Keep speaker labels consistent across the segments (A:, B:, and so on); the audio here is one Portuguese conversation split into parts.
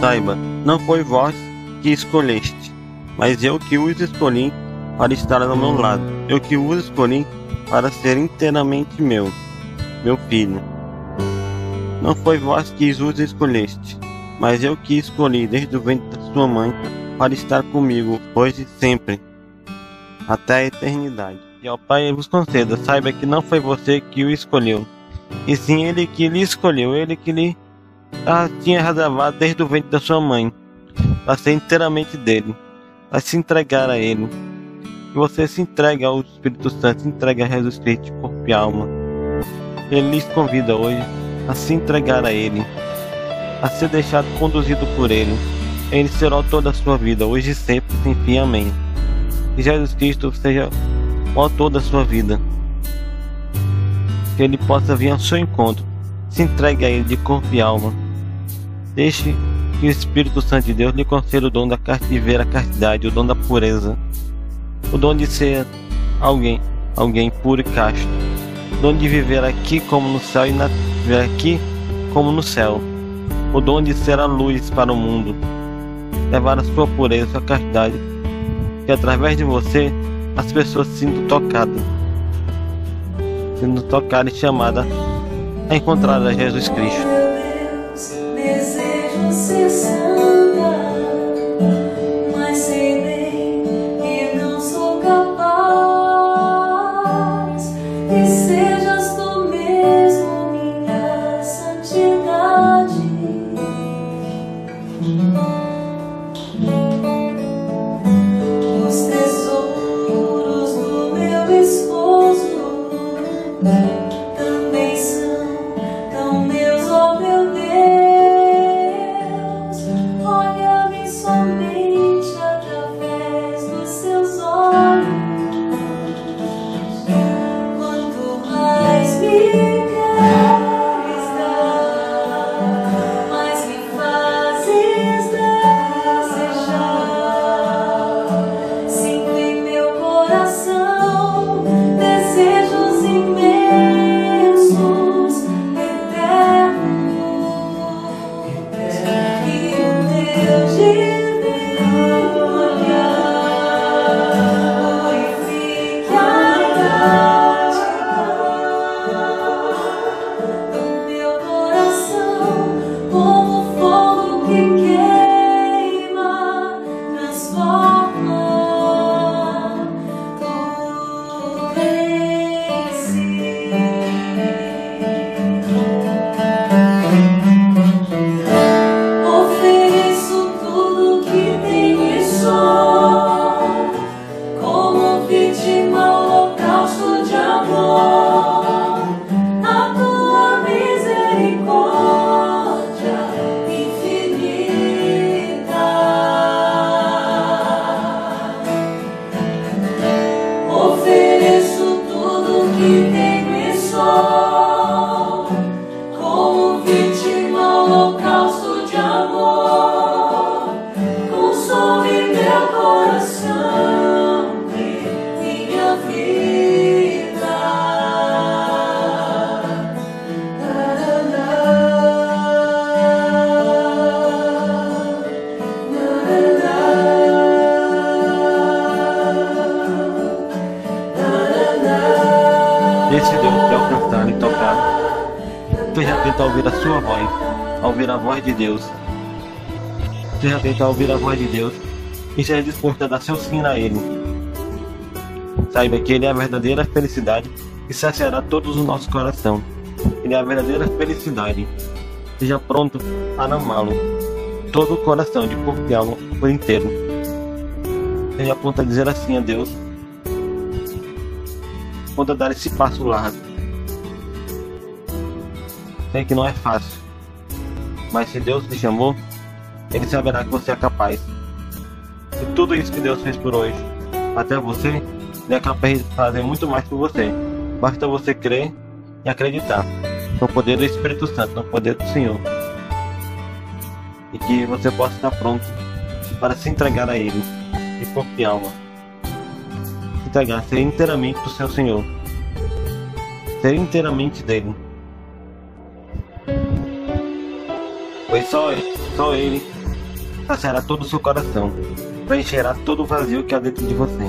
A: Saiba, não foi vós que escolheste, mas eu que os escolhi para estar ao meu lado. Eu que os escolhi para ser inteiramente meu, meu filho. Não foi vós que os escolheste, mas eu que escolhi desde o ventre da sua mãe para estar comigo hoje e sempre, até a eternidade. E ao Pai vos conceda, saiba que não foi você que o escolheu, e sim ele que lhe escolheu, ele que lhe ah, tinha reservado desde o ventre da sua mãe, para ser inteiramente dele, para se entregar a ele. Que você se entregue ao Espírito Santo, se entregue a Jesus Cristo, corpo e alma. Ele lhes convida hoje a se entregar a Ele, a ser deixado conduzido por Ele. Ele será o autor da sua vida, hoje e sempre, sem fim. Amém. Que Jesus Cristo seja o autor da sua vida. Que Ele possa vir ao seu encontro. Se entregue a Ele de corpo e alma. Deixe que o Espírito Santo de Deus lhe conceda o dom da de ver a castidade, o dom da pureza, o dom de ser alguém, alguém puro e casto, o dom de viver aqui como no céu e na, viver aqui como no céu, o dom de ser a luz para o mundo, levar a sua pureza, a sua castidade, que através de você as pessoas sintam tocadas, sendo tocadas e chamadas a encontrar a Jesus Cristo dias small atento a ouvir a sua voz, a ouvir a voz de Deus. Seja atento a ouvir a voz de Deus e seja disposto a dar seu sim a Ele. Saiba que Ele é a verdadeira felicidade que saciará todos os nossos coração. Ele é a verdadeira felicidade. Seja pronto para amá-lo. Todo o coração, de e alma, por inteiro. Seja pronto a dizer assim a Deus. A dar esse passo largo Sei que não é fácil, mas se Deus te chamou, Ele saberá que você é capaz. E tudo isso que Deus fez por hoje, até você, Ele é capaz de fazer muito mais por você. Basta você crer e acreditar no poder do Espírito Santo, no poder do Senhor. E que você possa estar pronto para se entregar a Ele de corpo e alma. Entregar, ser inteiramente do seu Senhor. Ser inteiramente dele. Foi só, só ele
B: saciará todo o seu coração, preencherá todo o vazio que há dentro de você.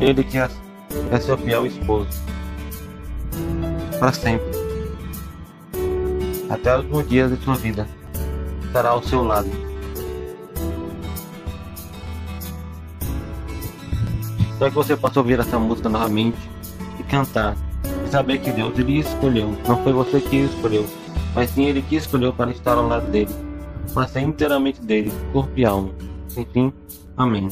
B: Ele que é, é seu fiel esposo, para sempre, até os últimos dias de sua vida, estará ao seu lado. Só que você possa ouvir essa música novamente e cantar e saber que Deus lhe escolheu. Não foi você que escolheu, mas sim Ele que escolheu para estar ao lado dele, para ser inteiramente dele, corpo e alma. Enfim, amém.